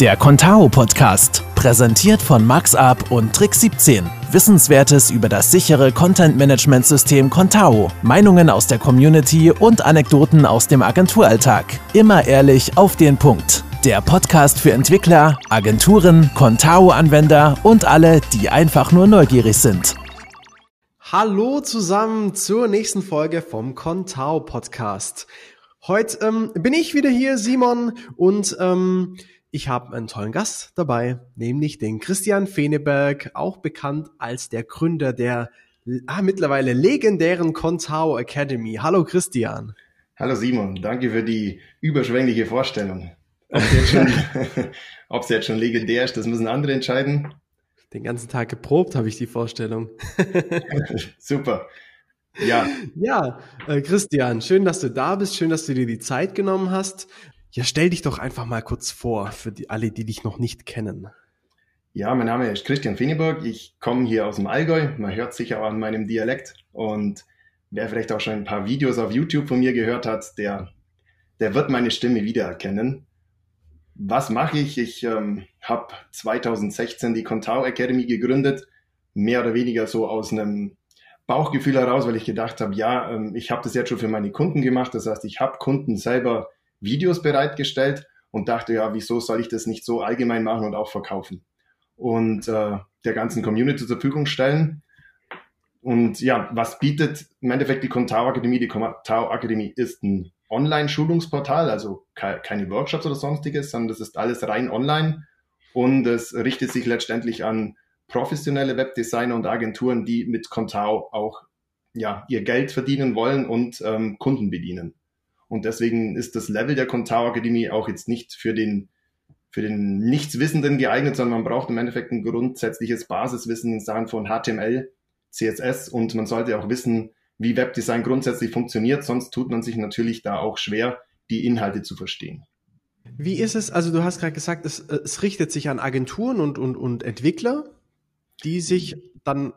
Der Contao Podcast, präsentiert von MaxUp und Trick 17. Wissenswertes über das sichere Content Management System Contao, Meinungen aus der Community und Anekdoten aus dem Agenturalltag. Immer ehrlich auf den Punkt. Der Podcast für Entwickler, Agenturen, Contao-Anwender und alle, die einfach nur neugierig sind. Hallo zusammen zur nächsten Folge vom Contao Podcast. Heute ähm, bin ich wieder hier, Simon, und ähm, ich habe einen tollen Gast dabei, nämlich den Christian Feneberg, auch bekannt als der Gründer der ah, mittlerweile legendären Contao Academy. Hallo Christian. Hallo Simon, danke für die überschwängliche Vorstellung. Ob sie jetzt schon, ob sie jetzt schon legendär ist, das müssen andere entscheiden. Den ganzen Tag geprobt habe ich die Vorstellung. Super. Ja. Ja, äh, Christian, schön, dass du da bist, schön, dass du dir die Zeit genommen hast. Ja, stell dich doch einfach mal kurz vor für die, alle, die dich noch nicht kennen. Ja, mein Name ist Christian Feneberg. Ich komme hier aus dem Allgäu. Man hört sicher auch an meinem Dialekt. Und wer vielleicht auch schon ein paar Videos auf YouTube von mir gehört hat, der, der wird meine Stimme wiedererkennen. Was mache ich? Ich ähm, habe 2016 die Contao Academy gegründet, mehr oder weniger so aus einem Bauchgefühl heraus, weil ich gedacht habe, ja, ähm, ich habe das jetzt schon für meine Kunden gemacht. Das heißt, ich habe Kunden selber Videos bereitgestellt und dachte, ja, wieso soll ich das nicht so allgemein machen und auch verkaufen und äh, der ganzen Community zur Verfügung stellen. Und ja, was bietet im Endeffekt die Contao Akademie? Die Contao Akademie ist ein Online-Schulungsportal, also ke keine Workshops oder sonstiges, sondern das ist alles rein online und es richtet sich letztendlich an professionelle Webdesigner und Agenturen, die mit Contao auch ja, ihr Geld verdienen wollen und ähm, Kunden bedienen. Und deswegen ist das Level der Contao Akademie auch jetzt nicht für den, für den Nichtswissenden geeignet, sondern man braucht im Endeffekt ein grundsätzliches Basiswissen in Sachen von HTML, CSS und man sollte auch wissen, wie Webdesign grundsätzlich funktioniert, sonst tut man sich natürlich da auch schwer, die Inhalte zu verstehen. Wie ist es, also du hast gerade gesagt, es, es richtet sich an Agenturen und, und, und Entwickler, die sich dann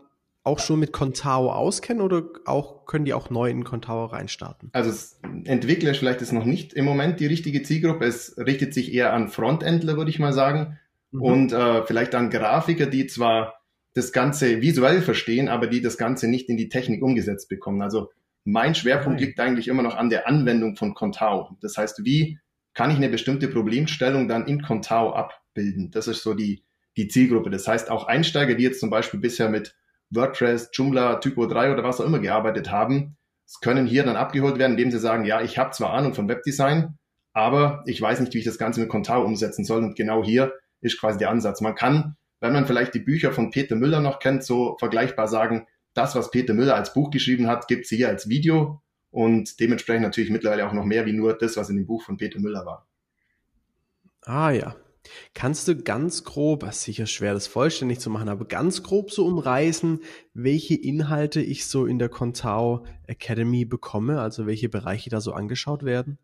auch schon mit Contao auskennen oder auch, können die auch neu in Contao reinstarten? Also Entwickler vielleicht ist noch nicht im Moment die richtige Zielgruppe. Es richtet sich eher an Frontendler, würde ich mal sagen. Mhm. Und äh, vielleicht an Grafiker, die zwar das Ganze visuell verstehen, aber die das Ganze nicht in die Technik umgesetzt bekommen. Also mein Schwerpunkt liegt eigentlich immer noch an der Anwendung von Contao. Das heißt, wie kann ich eine bestimmte Problemstellung dann in Contao abbilden? Das ist so die, die Zielgruppe. Das heißt, auch Einsteiger, die jetzt zum Beispiel bisher mit WordPress, Joomla, Typo 3 oder was auch immer gearbeitet haben, können hier dann abgeholt werden, indem sie sagen, ja, ich habe zwar Ahnung von Webdesign, aber ich weiß nicht, wie ich das Ganze mit Contao umsetzen soll. Und genau hier ist quasi der Ansatz. Man kann, wenn man vielleicht die Bücher von Peter Müller noch kennt, so vergleichbar sagen, das, was Peter Müller als Buch geschrieben hat, gibt es hier als Video und dementsprechend natürlich mittlerweile auch noch mehr wie nur das, was in dem Buch von Peter Müller war. Ah ja, Kannst du ganz grob, ist sicher schwer, das vollständig zu machen, aber ganz grob so umreißen, welche Inhalte ich so in der Contao Academy bekomme, also welche Bereiche da so angeschaut werden?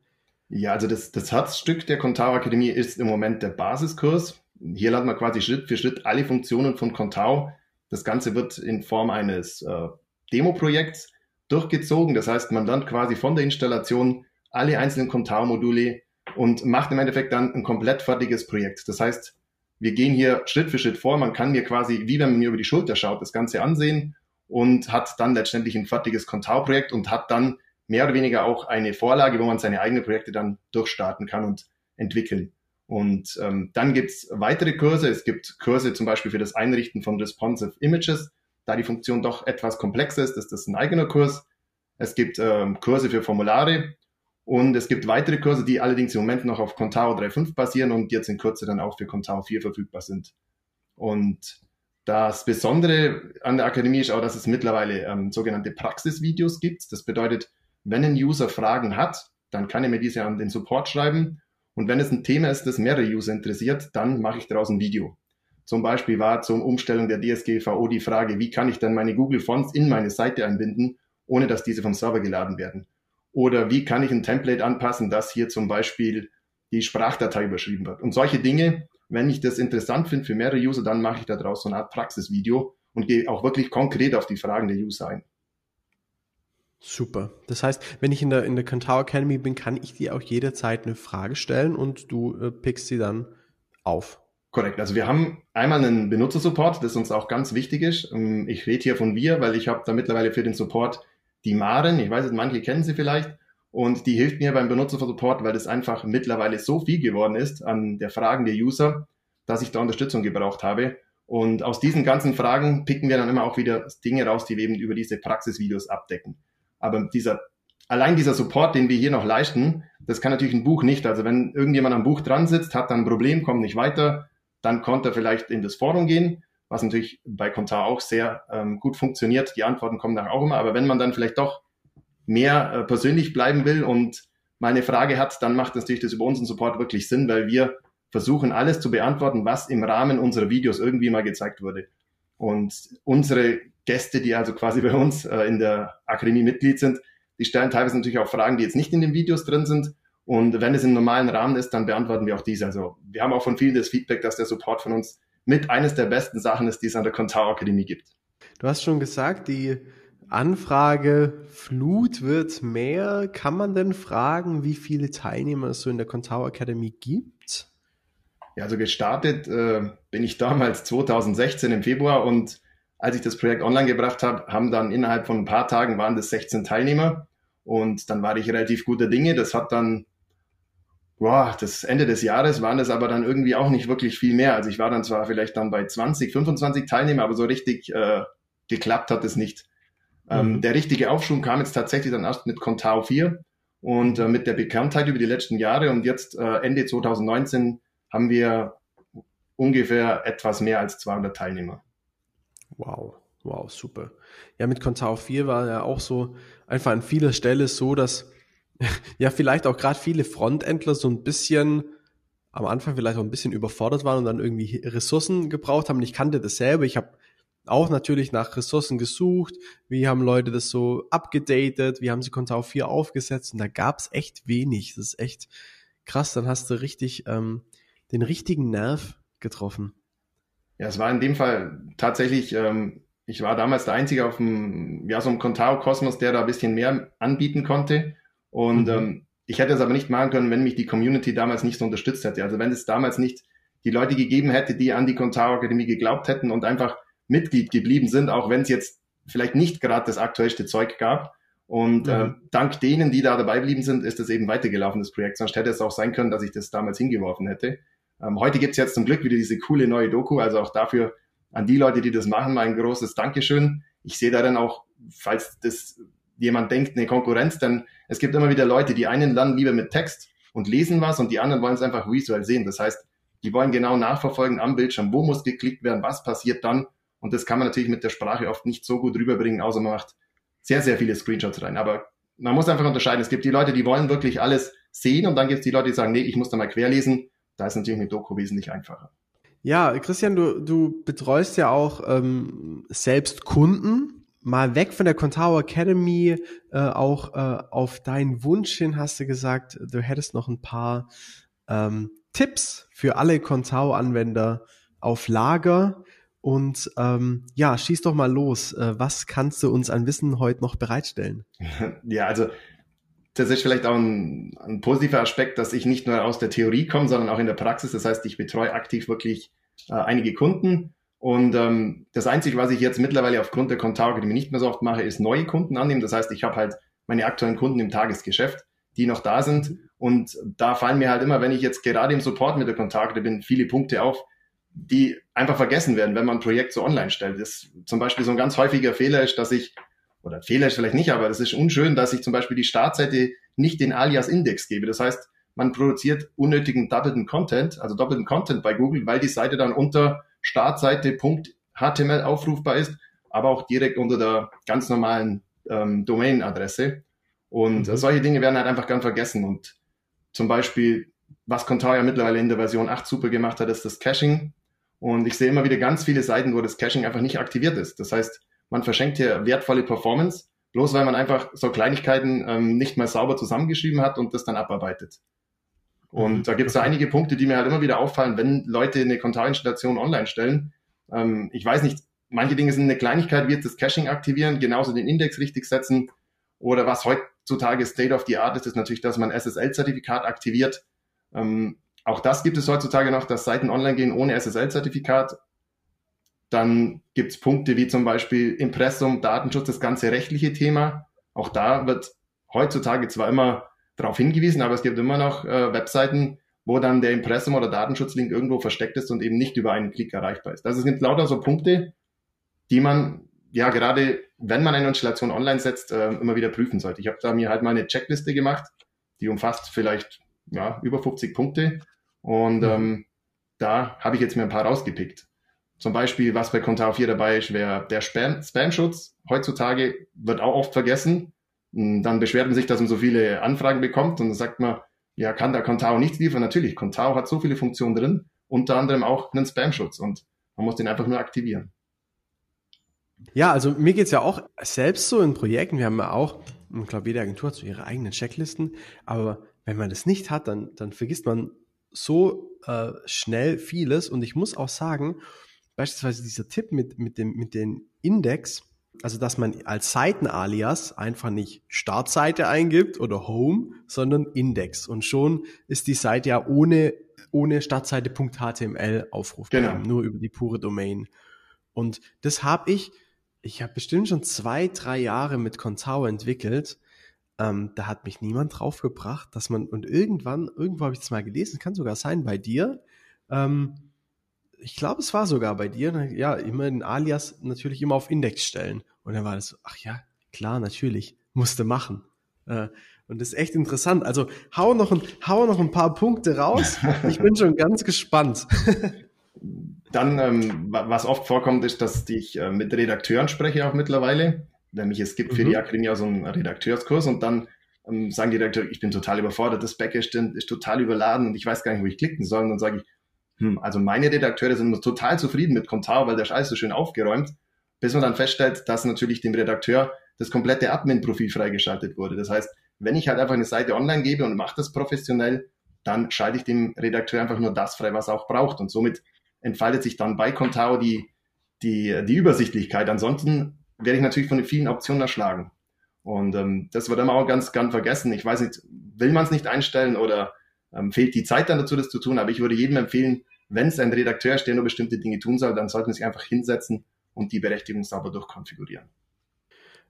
Ja, also das, das Herzstück der Contao Akademie ist im Moment der Basiskurs. Hier lernt man quasi Schritt für Schritt alle Funktionen von Contao. Das Ganze wird in Form eines äh, Demo-Projekts durchgezogen. Das heißt, man lernt quasi von der Installation alle einzelnen Contao-Module und macht im Endeffekt dann ein komplett fertiges Projekt. Das heißt, wir gehen hier Schritt für Schritt vor. Man kann mir quasi, wie wenn man mir über die Schulter schaut, das Ganze ansehen und hat dann letztendlich ein fertiges Contao-Projekt und hat dann mehr oder weniger auch eine Vorlage, wo man seine eigenen Projekte dann durchstarten kann und entwickeln. Und ähm, dann gibt's weitere Kurse. Es gibt Kurse zum Beispiel für das Einrichten von responsive Images. Da die Funktion doch etwas komplexer ist, ist das ein eigener Kurs. Es gibt ähm, Kurse für Formulare und es gibt weitere Kurse, die allerdings im Moment noch auf Contao 3.5 basieren und jetzt in Kürze dann auch für Contao 4 verfügbar sind. Und das Besondere an der Akademie ist auch, dass es mittlerweile ähm, sogenannte Praxisvideos gibt. Das bedeutet, wenn ein User Fragen hat, dann kann er mir diese an den Support schreiben. Und wenn es ein Thema ist, das mehrere User interessiert, dann mache ich daraus ein Video. Zum Beispiel war zur Umstellung der DSGVO die Frage, wie kann ich denn meine Google Fonts in meine Seite einbinden, ohne dass diese vom Server geladen werden. Oder wie kann ich ein Template anpassen, dass hier zum Beispiel die Sprachdatei überschrieben wird. Und solche Dinge, wenn ich das interessant finde für mehrere User, dann mache ich daraus so eine Art Praxisvideo und gehe auch wirklich konkret auf die Fragen der User ein. Super. Das heißt, wenn ich in der, in der Contao Academy bin, kann ich dir auch jederzeit eine Frage stellen und du äh, pickst sie dann auf. Korrekt. Also wir haben einmal einen Benutzersupport, das uns auch ganz wichtig ist. Ähm, ich rede hier von wir, weil ich habe da mittlerweile für den Support die Maren. Ich weiß nicht, manche kennen sie vielleicht. Und die hilft mir beim Benutzersupport, weil das einfach mittlerweile so viel geworden ist an der Fragen der User, dass ich da Unterstützung gebraucht habe. Und aus diesen ganzen Fragen picken wir dann immer auch wieder Dinge raus, die wir eben über diese Praxisvideos abdecken. Aber dieser, allein dieser Support, den wir hier noch leisten, das kann natürlich ein Buch nicht. Also wenn irgendjemand am Buch dran sitzt, hat dann ein Problem, kommt nicht weiter, dann konnte er vielleicht in das Forum gehen, was natürlich bei Kontar auch sehr ähm, gut funktioniert. Die Antworten kommen dann auch immer. Aber wenn man dann vielleicht doch mehr äh, persönlich bleiben will und mal eine Frage hat, dann macht natürlich das über unseren Support wirklich Sinn, weil wir versuchen alles zu beantworten, was im Rahmen unserer Videos irgendwie mal gezeigt wurde. Und unsere Gäste, die also quasi bei uns äh, in der Akademie Mitglied sind, die stellen teilweise natürlich auch Fragen, die jetzt nicht in den Videos drin sind. Und wenn es im normalen Rahmen ist, dann beantworten wir auch diese. Also wir haben auch von vielen das Feedback, dass der Support von uns mit eines der besten Sachen ist, die es an der Contao Akademie gibt. Du hast schon gesagt, die Anfrageflut wird mehr. Kann man denn fragen, wie viele Teilnehmer es so in der Contao Academy gibt? Ja, also gestartet äh, bin ich damals 2016 im Februar und als ich das Projekt online gebracht habe, haben dann innerhalb von ein paar Tagen waren das 16 Teilnehmer und dann war ich relativ guter Dinge. Das hat dann, boah, das Ende des Jahres waren das aber dann irgendwie auch nicht wirklich viel mehr. Also ich war dann zwar vielleicht dann bei 20, 25 Teilnehmer, aber so richtig äh, geklappt hat es nicht. Ähm, mhm. der richtige Aufschwung kam jetzt tatsächlich dann erst mit Contao 4 und äh, mit der Bekanntheit über die letzten Jahre und jetzt äh, Ende 2019 haben wir ungefähr etwas mehr als 200 Teilnehmer. Wow, wow, super. Ja, mit Contao 4 war ja auch so einfach an vieler Stelle so, dass ja vielleicht auch gerade viele Frontendler so ein bisschen am Anfang vielleicht auch ein bisschen überfordert waren und dann irgendwie Ressourcen gebraucht haben. Ich kannte das selber. Ich habe auch natürlich nach Ressourcen gesucht. Wie haben Leute das so abgedatet? Wie haben sie Contao 4 aufgesetzt? Und da gab's echt wenig. Das ist echt krass. Dann hast du richtig ähm, den richtigen Nerv getroffen. Ja, es war in dem Fall tatsächlich, ähm, ich war damals der Einzige auf dem, ja, so einem Contao-Kosmos, der da ein bisschen mehr anbieten konnte. Und mhm. ähm, ich hätte es aber nicht machen können, wenn mich die Community damals nicht so unterstützt hätte. Also wenn es damals nicht die Leute gegeben hätte, die an die Contao Akademie geglaubt hätten und einfach Mitglied geblieben sind, auch wenn es jetzt vielleicht nicht gerade das aktuellste Zeug gab. Und mhm. äh, dank denen, die da dabei geblieben sind, ist es eben weitergelaufen, das Projekt. Sonst hätte es auch sein können, dass ich das damals hingeworfen hätte. Ähm, heute gibt es jetzt zum Glück wieder diese coole neue Doku. Also auch dafür an die Leute, die das machen, mein großes Dankeschön. Ich sehe da dann auch, falls das jemand denkt, eine Konkurrenz, denn es gibt immer wieder Leute, die einen lernen lieber mit Text und lesen was und die anderen wollen es einfach visuell sehen. Das heißt, die wollen genau nachverfolgen am Bildschirm, wo muss geklickt werden, was passiert dann und das kann man natürlich mit der Sprache oft nicht so gut rüberbringen, außer man macht sehr, sehr viele Screenshots rein. Aber man muss einfach unterscheiden. Es gibt die Leute, die wollen wirklich alles sehen und dann gibt es die Leute, die sagen, nee, ich muss da mal querlesen. Da ist natürlich mit Doku wesentlich einfacher. Ja, Christian, du, du betreust ja auch ähm, selbst Kunden. Mal weg von der Contao Academy, äh, auch äh, auf deinen Wunsch hin hast du gesagt, du hättest noch ein paar ähm, Tipps für alle Contao-Anwender auf Lager. Und ähm, ja, schieß doch mal los. Äh, was kannst du uns an Wissen heute noch bereitstellen? Ja, also das ist vielleicht auch ein, ein positiver Aspekt, dass ich nicht nur aus der Theorie komme, sondern auch in der Praxis. Das heißt, ich betreue aktiv wirklich äh, einige Kunden. Und ähm, das Einzige, was ich jetzt mittlerweile aufgrund der ich nicht mehr so oft mache, ist neue Kunden annehmen. Das heißt, ich habe halt meine aktuellen Kunden im Tagesgeschäft, die noch da sind. Und da fallen mir halt immer, wenn ich jetzt gerade im Support mit der Kontakte bin, viele Punkte auf, die einfach vergessen werden, wenn man ein Projekt so online stellt. Das zum Beispiel so ein ganz häufiger Fehler ist, dass ich, oder Fehler ist vielleicht nicht, aber das ist unschön, dass ich zum Beispiel die Startseite nicht den Alias-Index gebe. Das heißt, man produziert unnötigen doppelten Content, also doppelten Content bei Google, weil die Seite dann unter Startseite.html aufrufbar ist, aber auch direkt unter der ganz normalen ähm, Domain-Adresse. Und mhm. solche Dinge werden halt einfach gern vergessen. Und zum Beispiel, was Contao ja mittlerweile in der Version 8 super gemacht hat, ist das Caching. Und ich sehe immer wieder ganz viele Seiten, wo das Caching einfach nicht aktiviert ist. Das heißt, man verschenkt hier wertvolle Performance, bloß weil man einfach so Kleinigkeiten ähm, nicht mal sauber zusammengeschrieben hat und das dann abarbeitet. Und mhm. da gibt es einige Punkte, die mir halt immer wieder auffallen, wenn Leute eine Kontarinstallation online stellen. Ähm, ich weiß nicht, manche Dinge sind eine Kleinigkeit, wird das Caching aktivieren, genauso den Index richtig setzen. Oder was heutzutage State of the Art ist, ist natürlich, dass man SSL-Zertifikat aktiviert. Ähm, auch das gibt es heutzutage noch, dass Seiten online gehen ohne SSL-Zertifikat. Dann gibt es Punkte wie zum Beispiel Impressum, Datenschutz, das ganze rechtliche Thema. Auch da wird heutzutage zwar immer darauf hingewiesen, aber es gibt immer noch äh, Webseiten, wo dann der Impressum oder Datenschutzlink irgendwo versteckt ist und eben nicht über einen Klick erreichbar ist. Das sind lauter so Punkte, die man ja gerade, wenn man eine Installation online setzt, äh, immer wieder prüfen sollte. Ich habe da mir halt mal eine Checkliste gemacht, die umfasst vielleicht ja, über 50 Punkte und mhm. ähm, da habe ich jetzt mir ein paar rausgepickt. Zum Beispiel, was bei Contao 4 dabei ist, wäre der Spam, Spam-Schutz. Heutzutage wird auch oft vergessen. Dann beschwert man sich, dass man so viele Anfragen bekommt und dann sagt man, ja, kann der Contao nichts liefern? Natürlich, Contao hat so viele Funktionen drin, unter anderem auch einen Spam-Schutz und man muss den einfach nur aktivieren. Ja, also mir geht's ja auch selbst so in Projekten. Wir haben ja auch, ich glaube, jede Agentur hat so ihre eigenen Checklisten, aber wenn man das nicht hat, dann, dann vergisst man so äh, schnell vieles. Und ich muss auch sagen, beispielsweise dieser Tipp mit, mit, dem, mit den Index, also dass man als Seitenalias einfach nicht Startseite eingibt oder Home, sondern Index. Und schon ist die Seite ja ohne, ohne Startseite.html aufrufbar, genau. nur über die pure Domain. Und das habe ich, ich habe bestimmt schon zwei, drei Jahre mit Contao entwickelt. Ähm, da hat mich niemand draufgebracht, dass man, und irgendwann, irgendwo habe ich das mal gelesen, kann sogar sein bei dir, ähm, ich glaube, es war sogar bei dir, ja, immer den Alias natürlich immer auf Index stellen. Und dann war das so, ach ja, klar, natürlich, musste machen. Äh, und das ist echt interessant. Also hau noch ein, hau noch ein paar Punkte raus. Ich bin schon ganz gespannt. Dann, ähm, was oft vorkommt, ist, dass ich äh, mit Redakteuren spreche auch mittlerweile. Nämlich es gibt für mhm. die Akademie auch so einen Redakteurskurs und dann ähm, sagen die Redakteure, ich bin total überfordert, das Backend ist total überladen und ich weiß gar nicht, wo ich klicken soll. Und dann sage ich, hm, also meine Redakteure sind total zufrieden mit Contao, weil der alles so schön aufgeräumt, bis man dann feststellt, dass natürlich dem Redakteur das komplette Admin-Profil freigeschaltet wurde. Das heißt, wenn ich halt einfach eine Seite online gebe und mache das professionell, dann schalte ich dem Redakteur einfach nur das frei, was er auch braucht. Und somit entfaltet sich dann bei Contao die, die, die Übersichtlichkeit. Ansonsten werde ich natürlich von den vielen Optionen erschlagen. Und ähm, das wird immer auch ganz, ganz vergessen. Ich weiß nicht, will man es nicht einstellen oder ähm, fehlt die Zeit dann dazu, das zu tun. Aber ich würde jedem empfehlen, wenn es ein Redakteur ist, der nur bestimmte Dinge tun soll, dann sollten sie sich einfach hinsetzen und die Berechtigung sauber durchkonfigurieren.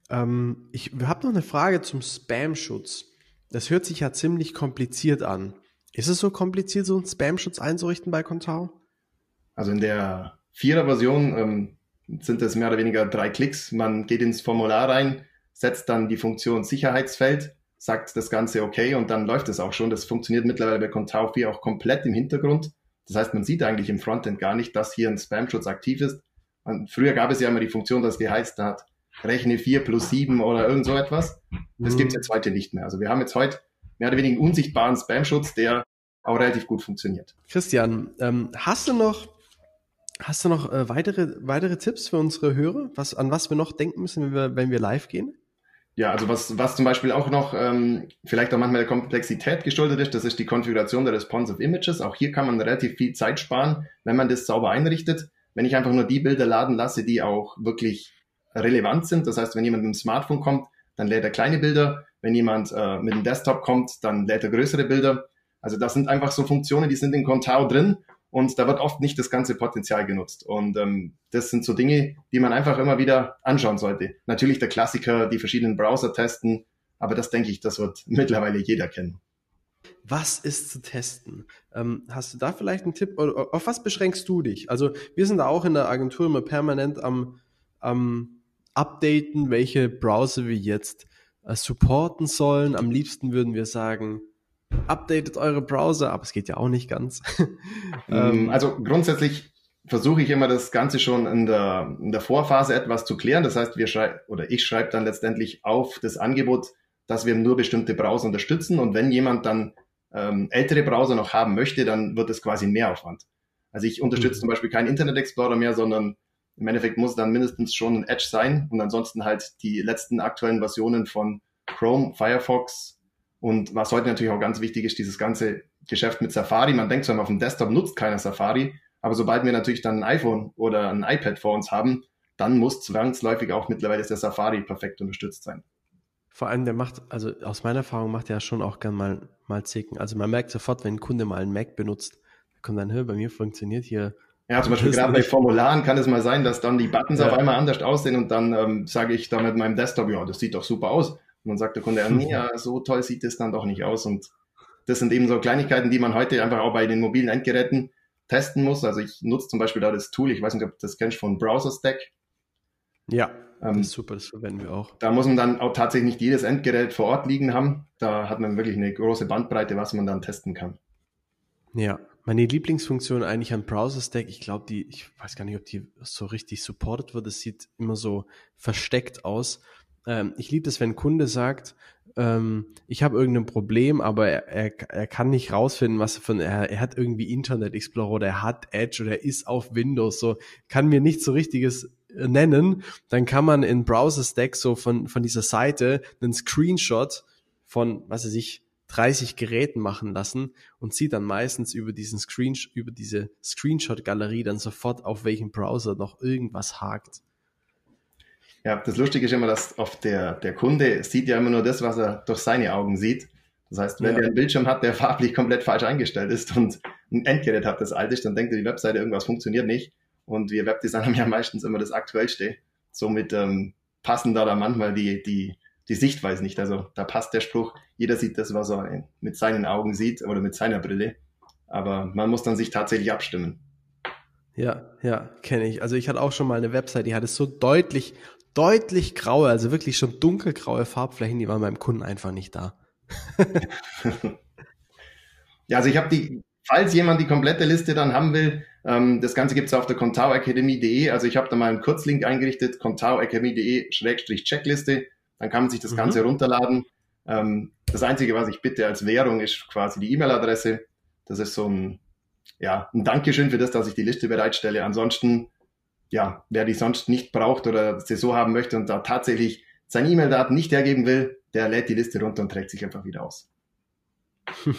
Ähm, ich habe noch eine Frage zum Spam-Schutz. Das hört sich ja ziemlich kompliziert an. Ist es so kompliziert, so einen Spam-Schutz einzurichten bei Contao? Also in der Vierer-Version ähm, sind es mehr oder weniger drei Klicks. Man geht ins Formular rein, setzt dann die Funktion Sicherheitsfeld sagt das Ganze okay und dann läuft es auch schon. Das funktioniert mittlerweile bei Contao 4 auch komplett im Hintergrund. Das heißt, man sieht eigentlich im Frontend gar nicht, dass hier ein Spam-Schutz aktiv ist. Und früher gab es ja immer die Funktion, dass geheißt hat, rechne 4 plus 7 oder irgend so etwas. Das mhm. gibt es jetzt heute nicht mehr. Also wir haben jetzt heute mehr oder weniger einen unsichtbaren Spam-Schutz, der auch relativ gut funktioniert. Christian, ähm, hast du noch, hast du noch äh, weitere, weitere Tipps für unsere Hörer, was, an was wir noch denken müssen, wenn wir, wenn wir live gehen? Ja, also was, was zum Beispiel auch noch ähm, vielleicht auch manchmal der Komplexität geschuldet ist, das ist die Konfiguration der Responsive Images. Auch hier kann man relativ viel Zeit sparen, wenn man das sauber einrichtet. Wenn ich einfach nur die Bilder laden lasse, die auch wirklich relevant sind. Das heißt, wenn jemand mit dem Smartphone kommt, dann lädt er kleine Bilder. Wenn jemand äh, mit dem Desktop kommt, dann lädt er größere Bilder. Also das sind einfach so Funktionen, die sind in Contao drin und da wird oft nicht das ganze Potenzial genutzt. Und ähm, das sind so Dinge, die man einfach immer wieder anschauen sollte. Natürlich der Klassiker, die verschiedenen Browser testen, aber das denke ich, das wird mittlerweile jeder kennen. Was ist zu testen? Ähm, hast du da vielleicht einen Tipp? Oder auf was beschränkst du dich? Also wir sind da auch in der Agentur immer permanent am, am Updaten, welche Browser wir jetzt äh, supporten sollen. Am liebsten würden wir sagen, updatet eure Browser, aber es geht ja auch nicht ganz. Ähm, also grundsätzlich versuche ich immer das Ganze schon in der, in der Vorphase etwas zu klären. Das heißt, wir schreiben oder ich schreibe dann letztendlich auf das Angebot, dass wir nur bestimmte Browser unterstützen und wenn jemand dann ähm, ältere Browser noch haben möchte, dann wird es quasi mehr Aufwand. Also ich unterstütze mhm. zum Beispiel keinen Internet Explorer mehr, sondern im Endeffekt muss dann mindestens schon ein Edge sein und ansonsten halt die letzten aktuellen Versionen von Chrome, Firefox, und was heute natürlich auch ganz wichtig ist, dieses ganze Geschäft mit Safari. Man denkt zwar, auf dem Desktop nutzt keiner Safari, aber sobald wir natürlich dann ein iPhone oder ein iPad vor uns haben, dann muss zwangsläufig auch mittlerweile der Safari perfekt unterstützt sein. Vor allem, der macht, also aus meiner Erfahrung macht er schon auch gern mal, mal Zicken. Also man merkt sofort, wenn ein Kunde mal einen Mac benutzt, da kommt dann, hör, bei mir funktioniert hier. Ja, zum Beispiel gerade bei Formularen kann es mal sein, dass dann die Buttons ja. auf einmal anders aussehen und dann ähm, sage ich da mit meinem Desktop, ja, das sieht doch super aus. Und dann sagt der Kunde, ja, nee, ja, so toll sieht es dann doch nicht aus. Und das sind eben so Kleinigkeiten, die man heute einfach auch bei den mobilen Endgeräten testen muss. Also ich nutze zum Beispiel da das Tool, ich weiß nicht, ob das kennst von Browser Stack. Ja, ähm, das super, das verwenden wir auch. Da muss man dann auch tatsächlich nicht jedes Endgerät vor Ort liegen haben. Da hat man wirklich eine große Bandbreite, was man dann testen kann. Ja, meine Lieblingsfunktion eigentlich an Browser Stack, ich glaube, die, ich weiß gar nicht, ob die so richtig supported wird. Es sieht immer so versteckt aus. Ähm, ich liebe das, wenn ein Kunde sagt, ähm, ich habe irgendein Problem, aber er, er, er kann nicht rausfinden, was von er, er hat irgendwie Internet Explorer oder er hat Edge oder er ist auf Windows, so kann mir nichts so richtiges nennen, dann kann man in Browser Stack so von, von dieser Seite einen Screenshot von, was weiß ich, 30 Geräten machen lassen und sieht dann meistens über diesen Screen, über diese Screenshot-Galerie dann sofort, auf welchem Browser noch irgendwas hakt. Ja, das Lustige ist immer, dass auf der, der Kunde sieht ja immer nur das, was er durch seine Augen sieht. Das heißt, wenn ja. er einen Bildschirm hat, der farblich komplett falsch eingestellt ist und ein Endgerät hat, das alt ist, dann denkt er, die Webseite, irgendwas funktioniert nicht. Und wir Webdesigner haben ja meistens immer das Aktuellste. Somit ähm, passen da dann manchmal die, die, die Sichtweise nicht. Also da passt der Spruch, jeder sieht das, was er mit seinen Augen sieht oder mit seiner Brille. Aber man muss dann sich tatsächlich abstimmen. Ja, ja, kenne ich. Also ich hatte auch schon mal eine Website, die hatte so deutlich, deutlich graue, also wirklich schon dunkelgraue Farbflächen, die waren beim Kunden einfach nicht da. ja, also ich habe die, falls jemand die komplette Liste dann haben will, ähm, das Ganze gibt es auf der contauacademy.de. Also ich habe da mal einen Kurzlink eingerichtet, contauacademy.de-checkliste. Dann kann man sich das mhm. Ganze runterladen. Ähm, das Einzige, was ich bitte als Währung, ist quasi die E-Mail-Adresse. Das ist so ein, ja, ein Dankeschön für das, dass ich die Liste bereitstelle. Ansonsten, ja, wer die sonst nicht braucht oder sie so haben möchte und da tatsächlich seine E-Mail-Daten nicht hergeben will, der lädt die Liste runter und trägt sich einfach wieder aus.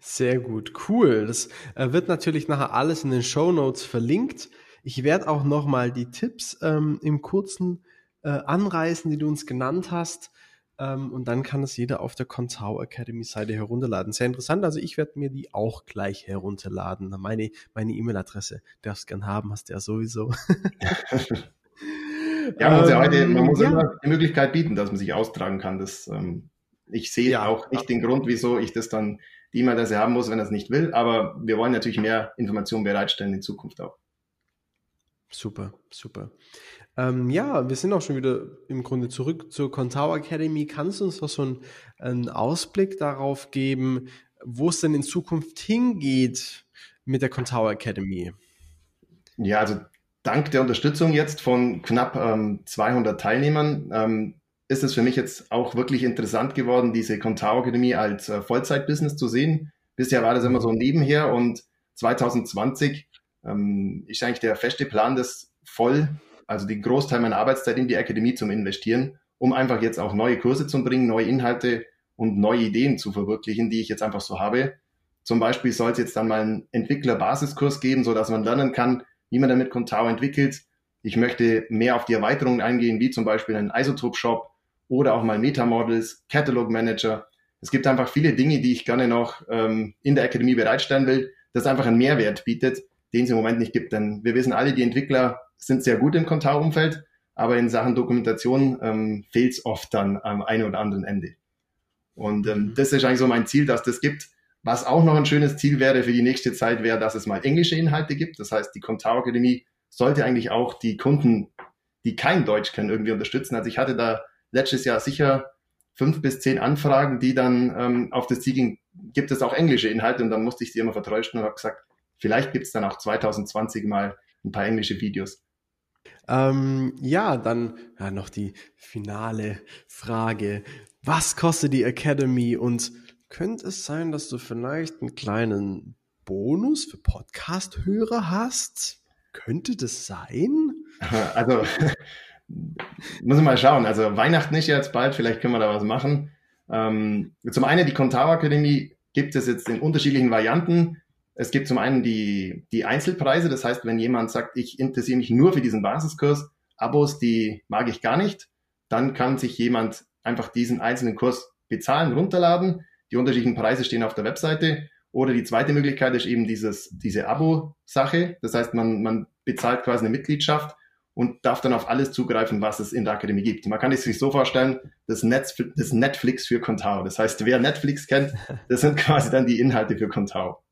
Sehr gut, cool. Das äh, wird natürlich nachher alles in den Show Notes verlinkt. Ich werde auch nochmal die Tipps ähm, im kurzen äh, anreißen, die du uns genannt hast. Ähm, und dann kann es jeder auf der Contao Academy Seite herunterladen. Sehr interessant. Also ich werde mir die auch gleich herunterladen. Meine meine E-Mail-Adresse darfst gern haben, hast du ja sowieso. ja, man muss ja heute, man muss ja. immer die Möglichkeit bieten, dass man sich austragen kann. Das ähm, ich sehe ja, auch nicht den Grund, wieso ich das dann die E-Mail-Adresse haben muss, wenn er es nicht will. Aber wir wollen natürlich mehr Informationen bereitstellen in Zukunft auch. Super, super. Ähm, ja, wir sind auch schon wieder im Grunde zurück zur Contao Academy. Kannst du uns noch so einen, einen Ausblick darauf geben, wo es denn in Zukunft hingeht mit der Contao Academy? Ja, also dank der Unterstützung jetzt von knapp ähm, 200 Teilnehmern ähm, ist es für mich jetzt auch wirklich interessant geworden, diese Contao Akademie als äh, Vollzeitbusiness zu sehen. Bisher war das immer so nebenher und 2020 ähm, ist eigentlich der feste Plan, das voll, also den Großteil meiner Arbeitszeit in die Akademie zum Investieren, um einfach jetzt auch neue Kurse zu bringen, neue Inhalte und neue Ideen zu verwirklichen, die ich jetzt einfach so habe. Zum Beispiel soll es jetzt dann mal einen Entwickler-Basiskurs geben, so dass man lernen kann, wie man damit Contao entwickelt. Ich möchte mehr auf die Erweiterungen eingehen, wie zum Beispiel einen Isotope-Shop, oder auch mal Metamodels, Catalog Manager. Es gibt einfach viele Dinge, die ich gerne noch ähm, in der Akademie bereitstellen will, das einfach einen Mehrwert bietet, den es im Moment nicht gibt. Denn wir wissen alle, die Entwickler sind sehr gut im Contao-Umfeld, aber in Sachen Dokumentation ähm, fehlt es oft dann am einen oder anderen Ende. Und ähm, mhm. das ist eigentlich so mein Ziel, dass das gibt. Was auch noch ein schönes Ziel wäre für die nächste Zeit, wäre, dass es mal englische Inhalte gibt. Das heißt, die Contao Akademie sollte eigentlich auch die Kunden, die kein Deutsch kennen, irgendwie unterstützen. Also ich hatte da letztes Jahr sicher fünf bis zehn Anfragen, die dann ähm, auf das Ziel gingen, gibt es auch englische Inhalte und dann musste ich sie immer vertrösten und habe gesagt, vielleicht gibt es dann auch 2020 mal ein paar englische Videos. Ähm, ja, dann ja, noch die finale Frage. Was kostet die Academy und könnte es sein, dass du vielleicht einen kleinen Bonus für Podcast-Hörer hast? Könnte das sein? Also muss ich mal schauen. Also Weihnachten ist jetzt bald, vielleicht können wir da was machen. Ähm, zum einen die Contao Akademie gibt es jetzt in unterschiedlichen Varianten. Es gibt zum einen die, die Einzelpreise, das heißt, wenn jemand sagt, ich interessiere mich nur für diesen Basiskurs, Abos, die mag ich gar nicht, dann kann sich jemand einfach diesen einzelnen Kurs bezahlen, runterladen. Die unterschiedlichen Preise stehen auf der Webseite. Oder die zweite Möglichkeit ist eben dieses, diese Abo-Sache. Das heißt, man, man bezahlt quasi eine Mitgliedschaft und darf dann auf alles zugreifen, was es in der Akademie gibt. Man kann es sich so vorstellen, das, Netz, das Netflix für Contao. Das heißt, wer Netflix kennt, das sind quasi dann die Inhalte für Contao.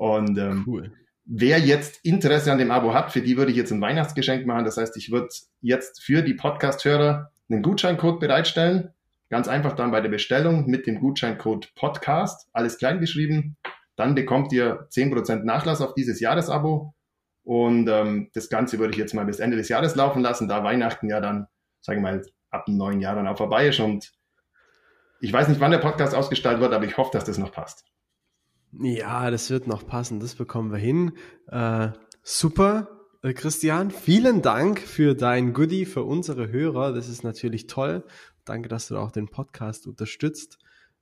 Und ähm, cool. wer jetzt Interesse an dem Abo hat, für die würde ich jetzt ein Weihnachtsgeschenk machen. Das heißt, ich würde jetzt für die Podcast-Hörer einen Gutscheincode bereitstellen. Ganz einfach dann bei der Bestellung mit dem Gutscheincode Podcast, alles klein geschrieben. Dann bekommt ihr 10% Nachlass auf dieses Jahresabo. Und ähm, das Ganze würde ich jetzt mal bis Ende des Jahres laufen lassen, da Weihnachten ja dann, sagen wir mal, ab dem neuen Jahr dann auch vorbei ist. Und ich weiß nicht, wann der Podcast ausgestaltet wird, aber ich hoffe, dass das noch passt. Ja, das wird noch passen, das bekommen wir hin. Äh, super, äh, Christian, vielen Dank für dein Goodie für unsere Hörer. Das ist natürlich toll. Danke, dass du auch den Podcast unterstützt.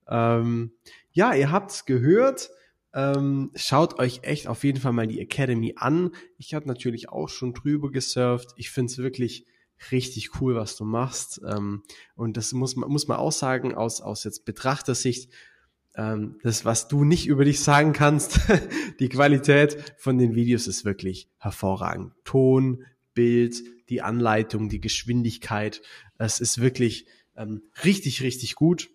Ähm, ja, ihr habt's gehört. Ähm, schaut euch echt auf jeden Fall mal die Academy an. Ich habe natürlich auch schon drüber gesurft. Ich finde es wirklich richtig cool, was du machst. Ähm, und das muss man, muss man auch sagen, aus, aus jetzt Betrachtersicht, das, was du nicht über dich sagen kannst, die Qualität von den Videos ist wirklich hervorragend. Ton, Bild, die Anleitung, die Geschwindigkeit, es ist wirklich ähm, richtig, richtig gut.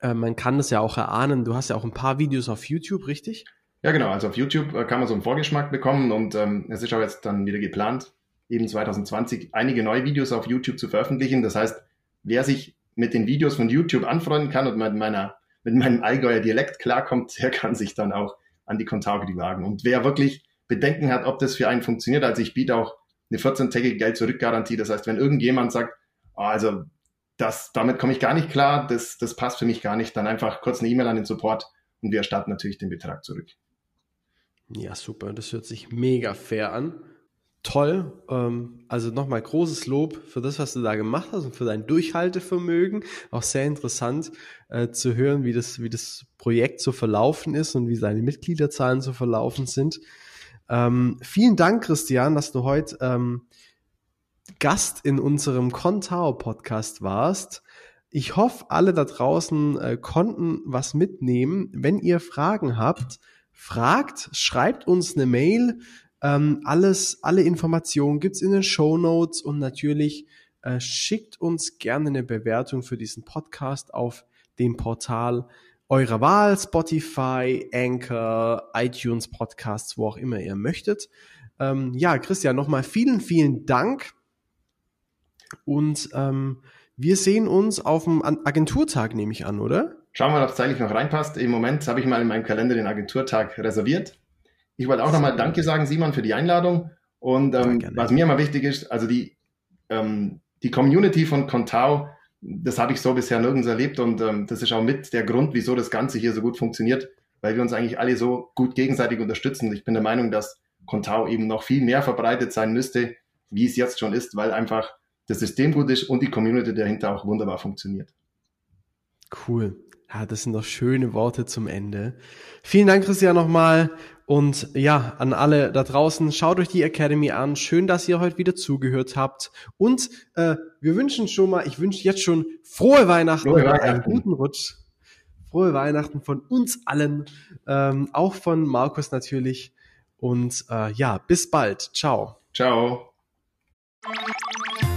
Äh, man kann das ja auch erahnen. Du hast ja auch ein paar Videos auf YouTube, richtig? Ja, genau. Also auf YouTube äh, kann man so einen Vorgeschmack bekommen und ähm, es ist auch jetzt dann wieder geplant, eben 2020 einige neue Videos auf YouTube zu veröffentlichen. Das heißt, wer sich mit den Videos von YouTube anfreunden kann und mit meiner mit meinem Allgäuer Dialekt klarkommt, der kann sich dann auch an die Contagri wagen. Und wer wirklich Bedenken hat, ob das für einen funktioniert, also ich biete auch eine 14-tägige Geld-Zurück-Garantie. Das heißt, wenn irgendjemand sagt, oh, also das, damit komme ich gar nicht klar, das, das passt für mich gar nicht, dann einfach kurz eine E-Mail an den Support und wir erstatten natürlich den Betrag zurück. Ja, super. Das hört sich mega fair an toll. Ähm, also nochmal großes Lob für das, was du da gemacht hast und für dein Durchhaltevermögen. Auch sehr interessant äh, zu hören, wie das, wie das Projekt so verlaufen ist und wie seine Mitgliederzahlen so verlaufen sind. Ähm, vielen Dank, Christian, dass du heute ähm, Gast in unserem Contao Podcast warst. Ich hoffe, alle da draußen äh, konnten was mitnehmen. Wenn ihr Fragen habt, fragt, schreibt uns eine Mail ähm, alles, alle Informationen gibt's in den Show Notes und natürlich äh, schickt uns gerne eine Bewertung für diesen Podcast auf dem Portal eurer Wahl, Spotify, Anchor, iTunes Podcasts, wo auch immer ihr möchtet. Ähm, ja, Christian, nochmal vielen, vielen Dank. Und ähm, wir sehen uns auf dem Agenturtag, nehme ich an, oder? Schauen wir mal, ob es zeitlich noch reinpasst. Im Moment habe ich mal in meinem Kalender den Agenturtag reserviert. Ich wollte auch nochmal Danke sagen, Simon, für die Einladung. Und ähm, was mir immer wichtig ist, also die, ähm, die Community von Contao, das habe ich so bisher nirgends erlebt und ähm, das ist auch mit der Grund, wieso das Ganze hier so gut funktioniert, weil wir uns eigentlich alle so gut gegenseitig unterstützen. Ich bin der Meinung, dass Contao eben noch viel mehr verbreitet sein müsste, wie es jetzt schon ist, weil einfach das System gut ist und die Community dahinter auch wunderbar funktioniert. Cool. Ja, das sind doch schöne Worte zum Ende. Vielen Dank, Christian, nochmal. Und ja, an alle da draußen, schaut euch die Academy an. Schön, dass ihr heute wieder zugehört habt. Und äh, wir wünschen schon mal, ich wünsche jetzt schon frohe Weihnachten, frohe Weihnachten. einen guten Rutsch. Frohe Weihnachten von uns allen, ähm, auch von Markus natürlich. Und äh, ja, bis bald. Ciao. Ciao.